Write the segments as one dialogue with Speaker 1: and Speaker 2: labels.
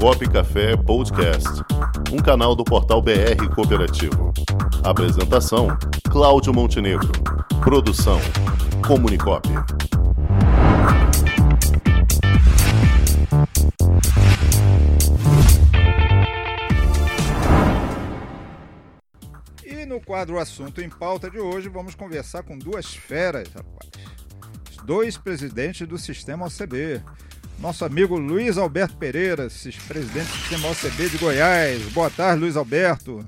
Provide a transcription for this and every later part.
Speaker 1: Comunicop Café Podcast, um canal do portal BR Cooperativo. Apresentação: Cláudio Montenegro. Produção: Comunicop.
Speaker 2: E no quadro Assunto em Pauta de hoje, vamos conversar com duas feras, rapaz. Dois presidentes do sistema OCB. Nosso amigo Luiz Alberto Pereira, presidente do sistema OCB de Goiás. Boa tarde, Luiz Alberto.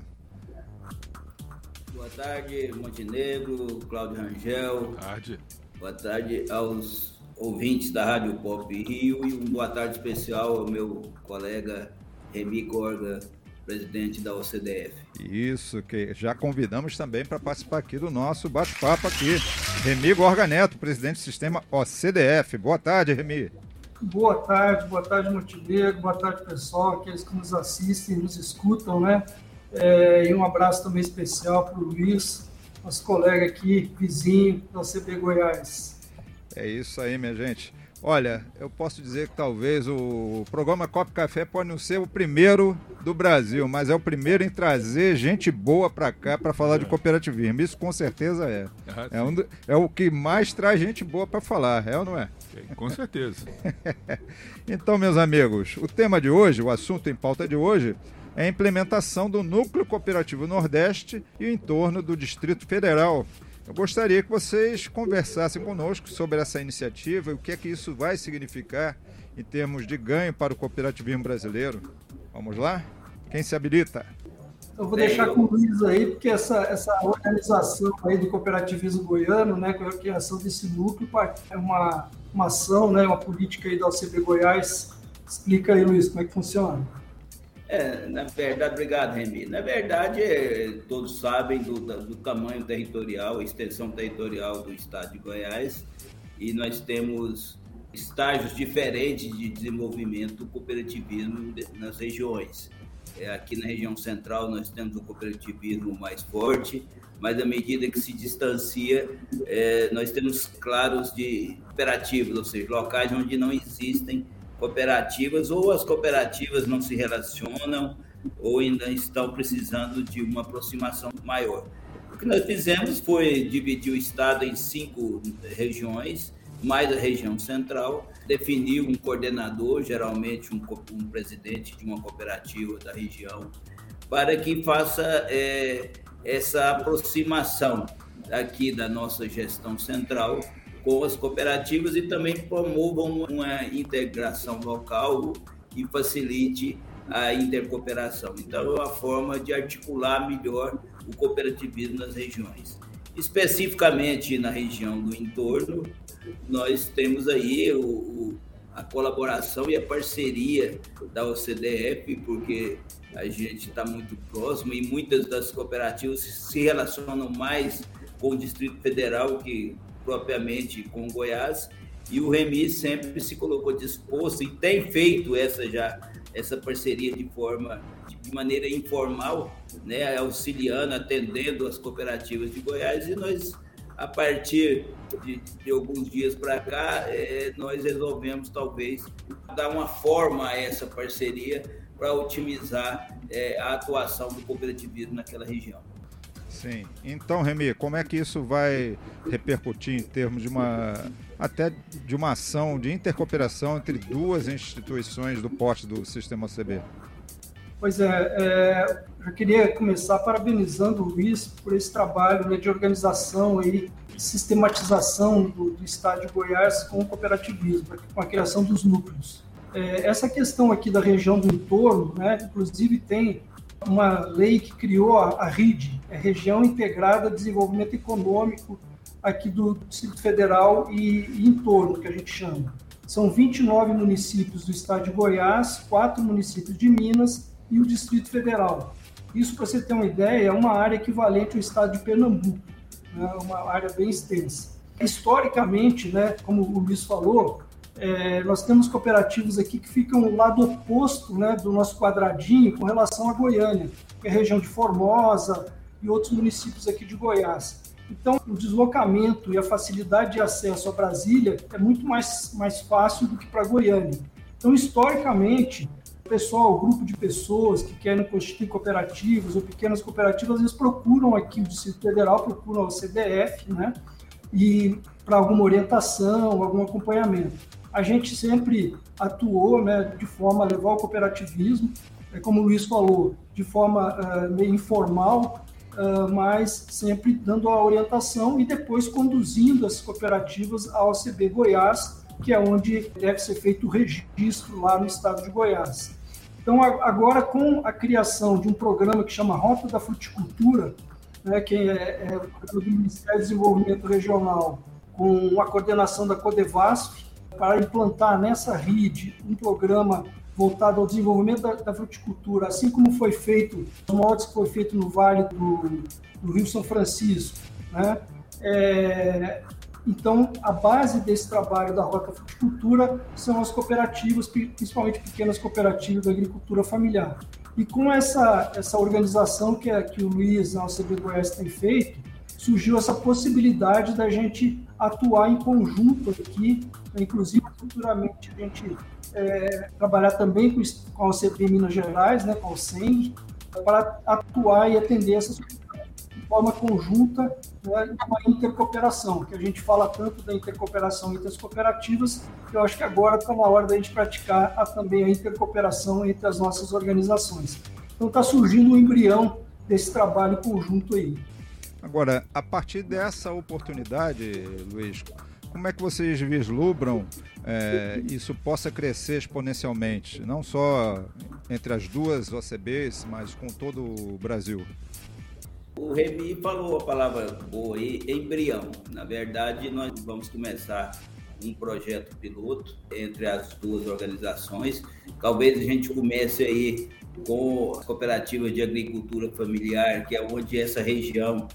Speaker 3: Boa tarde, Montenegro, Cláudio Rangel.
Speaker 4: Boa tarde.
Speaker 3: Boa tarde aos ouvintes da Rádio Pop Rio e uma boa tarde especial ao meu colega Remi Corga, presidente da OCDF.
Speaker 2: Isso, que já convidamos também para participar aqui do nosso bate-papo aqui. Remi Gorga Neto, presidente do sistema OCDF. Boa tarde, Remi.
Speaker 5: Boa tarde, boa tarde, Montenegro, boa tarde, pessoal, aqueles que nos assistem, nos escutam, né? É, e um abraço também especial para o Luiz, nosso colega aqui, vizinho da OCB Goiás.
Speaker 2: É isso aí, minha gente. Olha, eu posso dizer que talvez o programa Copo Café pode não ser o primeiro do Brasil, mas é o primeiro em trazer gente boa para cá para falar de cooperativismo. Isso com certeza é. É, um, é o que mais traz gente boa para falar, é ou não é?
Speaker 4: Com certeza.
Speaker 2: então, meus amigos, o tema de hoje, o assunto em pauta de hoje, é a implementação do Núcleo Cooperativo Nordeste e o entorno do Distrito Federal eu gostaria que vocês conversassem conosco sobre essa iniciativa e o que é que isso vai significar em termos de ganho para o cooperativismo brasileiro. Vamos lá? Quem se habilita?
Speaker 5: Eu vou deixar com o Luiz aí, porque essa, essa organização aí do cooperativismo goiano, né, com a criação desse núcleo, é uma, uma ação, né, uma política aí da OCB Goiás. Explica aí, Luiz, como é que funciona.
Speaker 3: É, na verdade, obrigado, Remy. Na verdade, é, todos sabem do, do, tamanho territorial, extensão territorial do estado de Goiás, e nós temos estágios diferentes de desenvolvimento do cooperativismo nas regiões. É, aqui na região central nós temos o cooperativismo mais forte, mas à medida que se distancia, é, nós temos claros de cooperativas, ou seja, locais onde não existem cooperativas, ou as cooperativas não se relacionam, ou ainda estão precisando de uma aproximação maior. O que nós fizemos foi dividir o Estado em cinco regiões, mais a região central, definir um coordenador, geralmente um, um presidente de uma cooperativa da região, para que faça é, essa aproximação aqui da nossa gestão central com as cooperativas e também promovam uma integração local e facilite a intercooperação. Então, é uma forma de articular melhor o cooperativismo nas regiões. Especificamente na região do entorno, nós temos aí o, o, a colaboração e a parceria da OCDF, porque a gente está muito próximo e muitas das cooperativas se relacionam mais com o Distrito Federal, que propriamente com Goiás, e o Remi sempre se colocou disposto e tem feito essa já essa parceria de forma de maneira informal, né, auxiliando, atendendo as cooperativas de Goiás e nós a partir de, de alguns dias para cá é, nós resolvemos talvez dar uma forma a essa parceria para otimizar é, a atuação do cooperativismo naquela região.
Speaker 2: Sim. Então, Remy, como é que isso vai repercutir em termos de uma até de uma ação de intercooperação entre duas instituições do porte do sistema OCB?
Speaker 5: Pois é, é eu queria começar parabenizando o Luiz por esse trabalho né, de organização e sistematização do, do Estado de Goiás com o cooperativismo, com a criação dos núcleos. É, essa questão aqui da região do entorno, né, inclusive tem uma lei que criou a, RID, a Região Integrada de Desenvolvimento Econômico aqui do Distrito Federal e, e em torno, que a gente chama. São 29 municípios do estado de Goiás, quatro municípios de Minas e o Distrito Federal. Isso, para você ter uma ideia, é uma área equivalente ao estado de Pernambuco, né? uma área bem extensa. Historicamente, né, como o Luiz falou, é, nós temos cooperativos aqui que ficam no lado oposto né, do nosso quadradinho com relação a Goiânia, que é a região de Formosa e outros municípios aqui de Goiás. Então, o deslocamento e a facilidade de acesso a Brasília é muito mais, mais fácil do que para Goiânia. Então, historicamente, pessoal, o grupo de pessoas que querem constituir cooperativas ou pequenas cooperativas, eles procuram aqui o Distrito Federal, procuram o CDF, né? E para alguma orientação, algum acompanhamento. A gente sempre atuou, né, de forma a levar o cooperativismo, é como o Luiz falou, de forma uh, meio informal, uh, mas sempre dando a orientação e depois conduzindo as cooperativas ao CB Goiás, que é onde deve ser feito o registro lá no estado de Goiás. Então, agora com a criação de um programa que chama Rota da Fruticultura, né, que é, é do Ministério do Desenvolvimento Regional, com a coordenação da Codevasf, para implantar nessa rede um programa voltado ao desenvolvimento da, da, fruticultura, assim como foi feito, os moldes que foi feito no Vale do, do Rio São Francisco, né? É, então, a base desse trabalho da Rota Fruticultura são as cooperativas, principalmente pequenas cooperativas da agricultura familiar. E com essa, essa organização que, é, que o Luiz, na OCB Goiás, tem feito, surgiu essa possibilidade da gente atuar em conjunto aqui, inclusive futuramente a gente é, trabalhar também com, com a OCB Minas Gerais, né, com o SENG, para atuar e atender essas de forma conjunta, né, uma intercooperação, que a gente fala tanto da intercooperação entre as cooperativas, eu acho que agora está na hora da gente praticar a, também a intercooperação entre as nossas organizações. Então está surgindo um embrião desse trabalho conjunto aí.
Speaker 2: Agora, a partir dessa oportunidade, Luiz, como é que vocês vislumbram é, isso possa crescer exponencialmente, não só entre as duas OCBs, mas com todo o Brasil?
Speaker 3: O Remy falou a palavra boa aí, embrião. Na verdade, nós vamos começar um projeto piloto entre as duas organizações. Talvez a gente comece aí com as cooperativas de agricultura familiar, que é onde essa região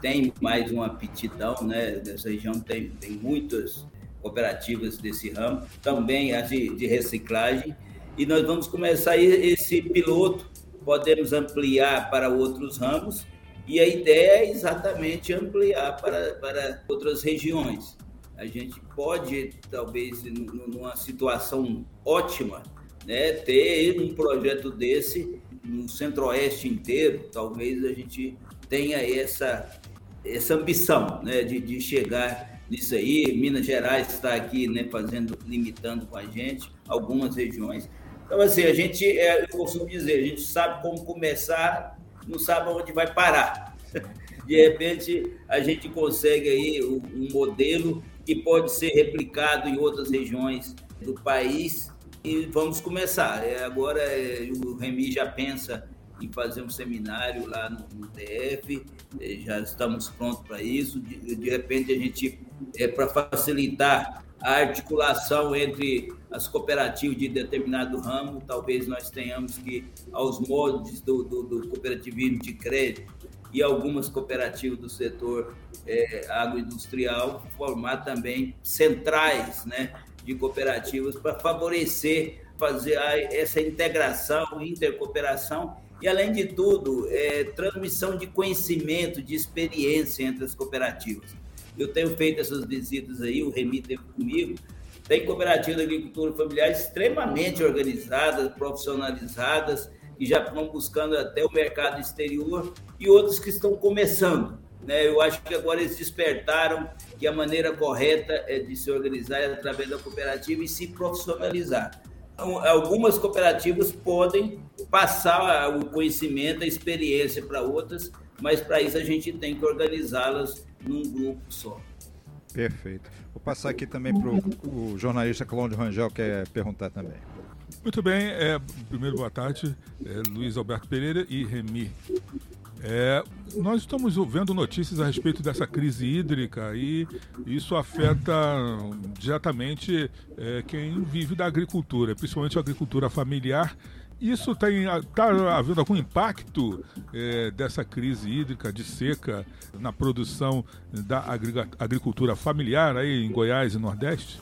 Speaker 3: tem mais uma aptidão, né? Nessa região tem, tem muitas cooperativas desse ramo, também as de, de reciclagem, e nós vamos começar esse piloto, podemos ampliar para outros ramos, e a ideia é exatamente ampliar para, para outras regiões. A gente pode, talvez, numa situação ótima, né, ter um projeto desse no centro-oeste inteiro, talvez a gente tenha essa essa ambição né, de, de chegar nisso aí. Minas Gerais está aqui né, fazendo, limitando com a gente algumas regiões. Então, assim, a gente, é, eu costumo dizer, a gente sabe como começar, não sabe onde vai parar. De repente, a gente consegue aí um modelo que pode ser replicado em outras regiões do país e vamos começar. É, agora, é, o Remy já pensa em fazer um seminário lá no, no DF, eh, já estamos prontos para isso. De, de, repente, a gente, é, para facilitar a articulação entre as cooperativas de determinado ramo, talvez nós tenhamos que, aos moldes do, do, do cooperativismo de crédito e algumas cooperativas do setor é, agroindustrial, formar também centrais né, de cooperativas para favorecer fazer essa integração, intercooperação e, além de tudo, é, transmissão de conhecimento, de experiência entre as cooperativas. Eu tenho feito essas visitas aí, o Remi teve comigo. Tem cooperativas de agricultura familiar extremamente organizadas, profissionalizadas, que já estão buscando até o mercado exterior, e outros que estão começando. Né? Eu acho que agora eles despertaram que a maneira correta é de se organizar é através da cooperativa e se profissionalizar. Algumas cooperativas podem passar o conhecimento, a experiência para outras, mas para isso a gente tem que organizá-las num grupo só.
Speaker 2: Perfeito. Vou passar aqui também para o jornalista Cláudio Rangel, que quer perguntar também.
Speaker 4: Muito bem, é, primeiro boa tarde, é, Luiz Alberto Pereira e Remi. É, nós estamos vendo notícias a respeito dessa crise hídrica e isso afeta diretamente é, quem vive da agricultura, principalmente a agricultura familiar. Isso está havendo algum impacto é, dessa crise hídrica de seca na produção da agricultura familiar aí em Goiás e Nordeste?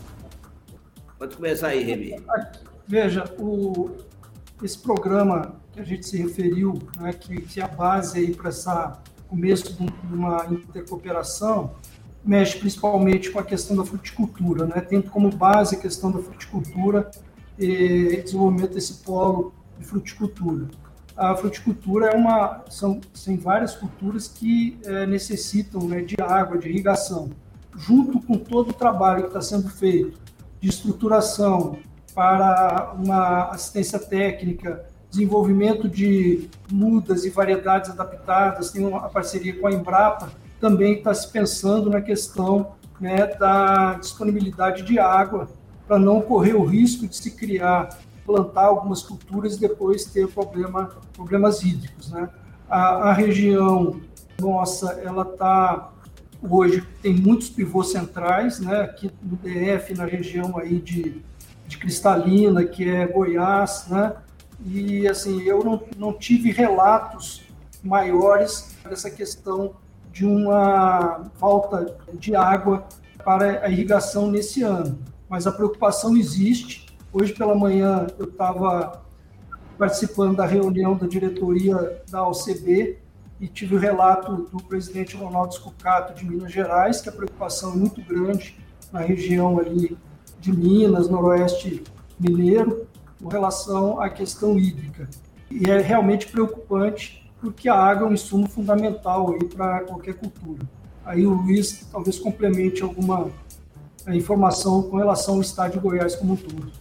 Speaker 3: Pode começar aí, Remy.
Speaker 5: Veja, o, esse programa que a gente se referiu, né, que, que é a base aí para essa começo de uma intercooperação, mexe principalmente com a questão da fruticultura, né, tendo como base a questão da fruticultura e desenvolvimento desse polo de fruticultura. A fruticultura é uma são, são várias culturas que é, necessitam né, de água, de irrigação, junto com todo o trabalho que está sendo feito de estruturação para uma assistência técnica, desenvolvimento de mudas e variedades adaptadas, tem uma parceria com a Embrapa, também está se pensando na questão né, da disponibilidade de água para não correr o risco de se criar, plantar algumas culturas e depois ter problema, problemas hídricos. Né? A, a região nossa, ela está hoje tem muitos pivôs centrais, né? Aqui no DF, na região aí de, de Cristalina, que é Goiás, né? E assim, eu não, não tive relatos maiores dessa questão de uma falta de água para a irrigação nesse ano. Mas a preocupação existe. Hoje pela manhã eu estava participando da reunião da diretoria da OCB e tive o relato do presidente Ronaldo Scucato de Minas Gerais, que a preocupação é muito grande na região ali de Minas, noroeste mineiro, com relação à questão hídrica. E é realmente preocupante porque a água é um insumo fundamental para qualquer cultura. Aí o Luiz talvez complemente alguma informação com relação ao estado de Goiás como um todo.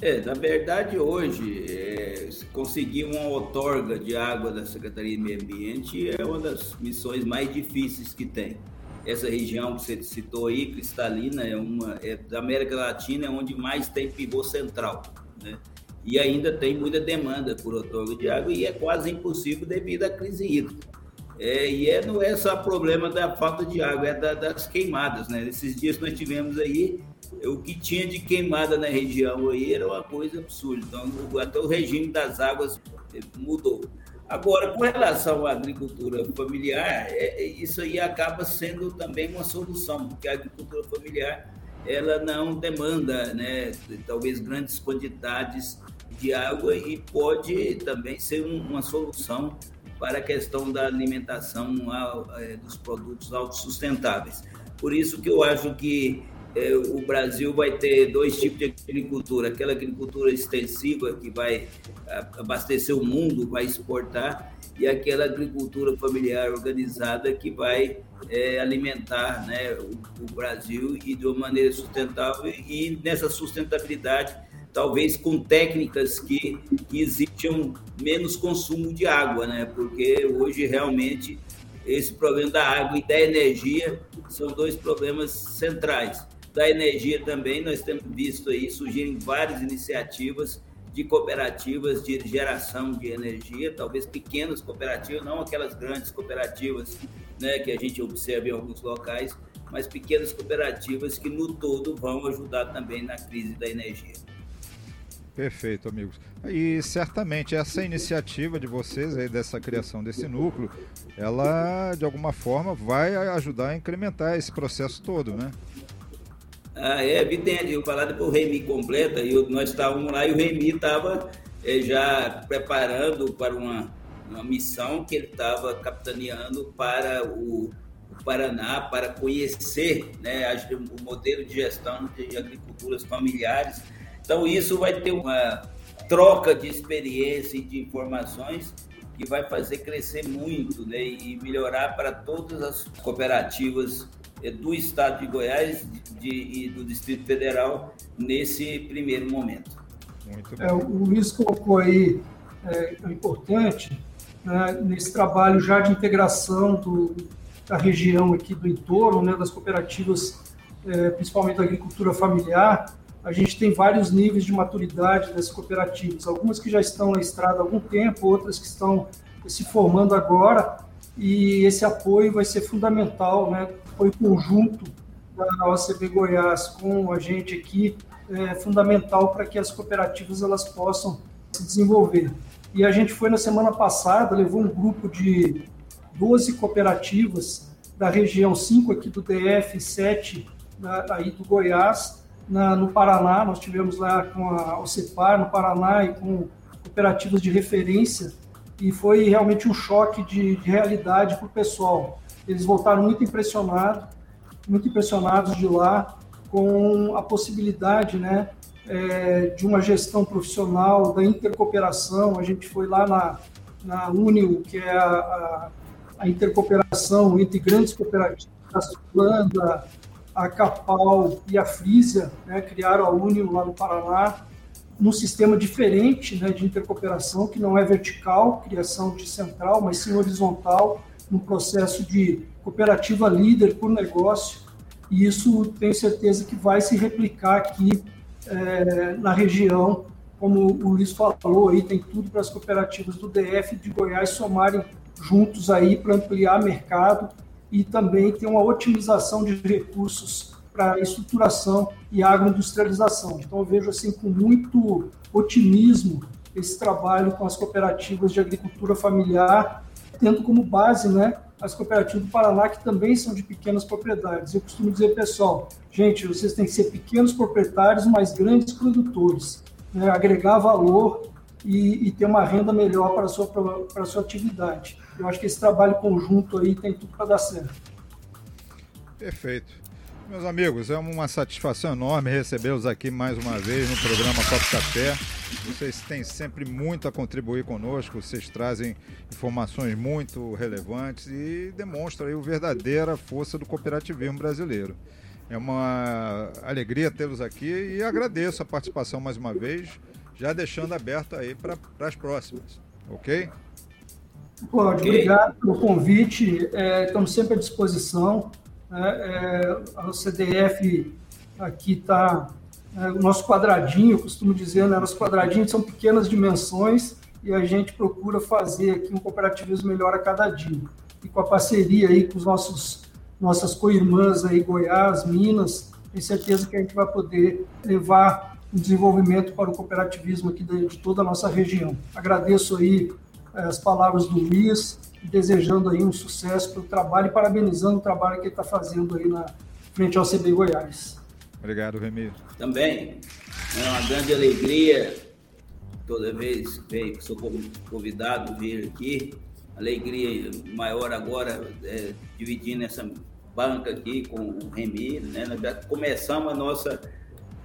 Speaker 3: É, na verdade, hoje, é, conseguir uma outorga de água da Secretaria de Meio Ambiente é uma das missões mais difíceis que tem. Essa região que você citou aí, cristalina, é uma é, da América Latina, é onde mais tem pivô central, né? e ainda tem muita demanda por outorga de água e é quase impossível devido à crise hídrica. É, e é, não é só problema da falta de água, é da, das queimadas, né? Esses dias nós tivemos aí, o que tinha de queimada na região aí era uma coisa absurda. Então, até o regime das águas mudou. Agora, com relação à agricultura familiar, é, é, isso aí acaba sendo também uma solução, porque a agricultura familiar ela não demanda, né, talvez grandes quantidades de água e pode também ser uma solução para a questão da alimentação é, dos produtos autossustentáveis. Por isso que eu acho que o Brasil vai ter dois tipos de agricultura: aquela agricultura extensiva que vai abastecer o mundo, vai exportar, e aquela agricultura familiar organizada que vai é, alimentar né, o, o Brasil e de uma maneira sustentável. E nessa sustentabilidade talvez com técnicas que, que menos consumo de água, né? Porque hoje realmente esse problema da água e da energia são dois problemas centrais. Da energia também nós temos visto aí surgirem várias iniciativas de cooperativas de geração de energia, talvez pequenas cooperativas, não aquelas grandes cooperativas, né, que a gente observa em alguns locais, mas pequenas cooperativas que no todo vão ajudar também na crise da energia.
Speaker 2: Perfeito, amigos. E certamente essa iniciativa de vocês aí dessa criação desse núcleo, ela de alguma forma vai ajudar a incrementar esse processo todo, né?
Speaker 3: Ah, é evidente. Eu falar depois o Remi completa, e nós estávamos lá e o Remi estava é, já preparando para uma, uma missão que ele estava capitaneando para o, o, Paraná, para conhecer né, o modelo de gestão de agriculturas familiares então, isso vai ter uma troca de experiência e de informações que vai fazer crescer muito né, e melhorar para todas as cooperativas eh, do estado de Goiás de, e do Distrito Federal nesse primeiro momento.
Speaker 5: Muito é, o Luiz colocou aí é, é importante né, nesse trabalho já de integração do, da região aqui do entorno, né, das cooperativas, é, principalmente da agricultura familiar, a gente tem vários níveis de maturidade das cooperativas, algumas que já estão na estrada há algum tempo, outras que estão se formando agora, e esse apoio vai ser fundamental, né? Apoio conjunto da OCB Goiás com a gente aqui é fundamental para que as cooperativas elas possam se desenvolver. E a gente foi na semana passada, levou um grupo de 12 cooperativas da região 5 aqui do DF, 7 aí do Goiás, na, no Paraná, nós tivemos lá com a OCEPAR no Paraná e com cooperativas de referência, e foi realmente um choque de, de realidade para o pessoal. Eles voltaram muito impressionados, muito impressionados de lá com a possibilidade, né, é, de uma gestão profissional, da intercooperação. A gente foi lá na, na Unio, que é a, a, a intercooperação entre grandes cooperativas, a Sulanda, a Capal e a Frisia, né, criaram a Unio lá no Paraná, num sistema diferente né, de intercooperação, que não é vertical, criação de central, mas sim horizontal, num processo de cooperativa líder por negócio, e isso tenho certeza que vai se replicar aqui é, na região, como o Luiz falou, aí tem tudo para as cooperativas do DF de Goiás somarem juntos aí para ampliar mercado e também ter uma otimização de recursos para estruturação e agroindustrialização. Então eu vejo assim com muito otimismo esse trabalho com as cooperativas de agricultura familiar, tendo como base, né, as cooperativas do Paraná, que também são de pequenas propriedades. Eu costumo dizer, pessoal, gente, vocês têm que ser pequenos proprietários, mas grandes produtores, né? agregar valor e, e, ter uma renda melhor para a sua, para a sua atividade. Eu acho que esse trabalho conjunto aí tem tudo para dar certo.
Speaker 2: Perfeito. Meus amigos, é uma satisfação enorme recebê-los aqui mais uma vez no programa Copo Café. Vocês têm sempre muito a contribuir conosco, vocês trazem informações muito relevantes e demonstram aí a verdadeira força do cooperativismo brasileiro. É uma alegria tê-los aqui e agradeço a participação mais uma vez, já deixando aberto aí para as próximas, ok?
Speaker 5: Obrigado pelo convite, é, estamos sempre à disposição. Né? É, a CDF aqui está é, o nosso quadradinho, costumo dizer, né, nosso quadradinho são pequenas dimensões e a gente procura fazer aqui um cooperativismo melhor a cada dia. E com a parceria aí com os nossos nossas co-irmãs aí, Goiás, Minas, tenho certeza que a gente vai poder levar o desenvolvimento para o cooperativismo aqui de, de toda a nossa região. Agradeço aí é, as palavras do Luiz, desejando aí um sucesso para o trabalho e parabenizando o trabalho que ele está fazendo aí na frente ao CB Goiás.
Speaker 2: Obrigado, Remy.
Speaker 3: Também é uma grande alegria toda vez que sou convidado a vir aqui. Alegria maior agora é, dividindo essa banca aqui com o Remy. Né? Nós já começamos a nossa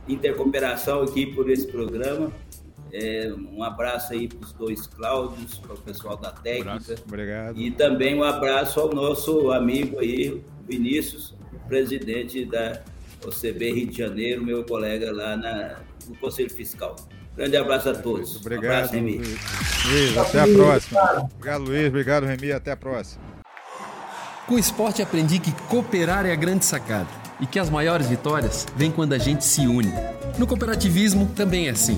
Speaker 3: intercooperação aqui por esse programa. É, um abraço aí para os dois Cláudios, para o pessoal da técnica.
Speaker 2: Um Obrigado.
Speaker 3: E também um abraço ao nosso amigo aí, Vinícius, presidente da OCB Rio de Janeiro, meu colega lá na, no Conselho Fiscal. Grande abraço a todos.
Speaker 2: Obrigado,
Speaker 3: um abraço, Remy.
Speaker 2: Luiz. Até a próxima. Obrigado, Luiz. Obrigado, Remy. Até a próxima.
Speaker 6: Com o esporte aprendi que cooperar é a grande sacada e que as maiores vitórias vêm quando a gente se une. No cooperativismo também é assim.